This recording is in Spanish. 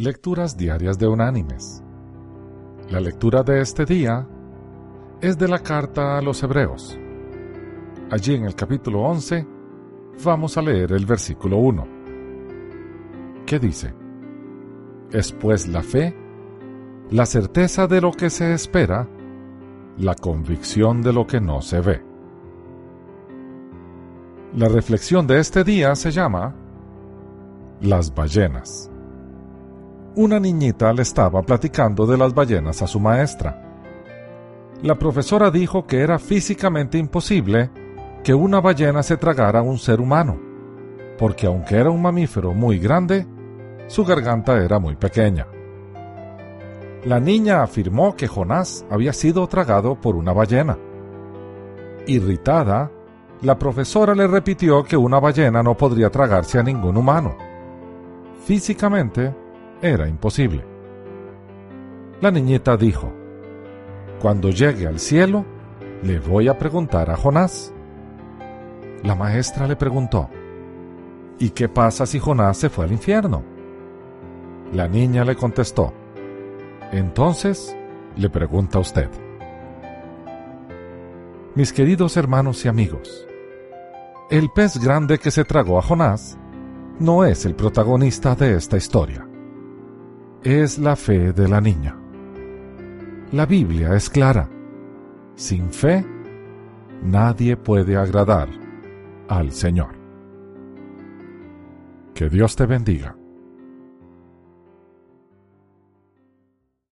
Lecturas Diarias de Unánimes. La lectura de este día es de la carta a los Hebreos. Allí en el capítulo 11 vamos a leer el versículo 1, que dice, Es pues la fe, la certeza de lo que se espera, la convicción de lo que no se ve. La reflexión de este día se llama Las ballenas. Una niñita le estaba platicando de las ballenas a su maestra. La profesora dijo que era físicamente imposible que una ballena se tragara a un ser humano, porque aunque era un mamífero muy grande, su garganta era muy pequeña. La niña afirmó que Jonás había sido tragado por una ballena. Irritada, la profesora le repitió que una ballena no podría tragarse a ningún humano. Físicamente era imposible. La niñita dijo, Cuando llegue al cielo, le voy a preguntar a Jonás. La maestra le preguntó, ¿Y qué pasa si Jonás se fue al infierno? La niña le contestó, Entonces, le pregunta a usted. Mis queridos hermanos y amigos, el pez grande que se tragó a Jonás no es el protagonista de esta historia. Es la fe de la niña. La Biblia es clara. Sin fe, nadie puede agradar al Señor. Que Dios te bendiga.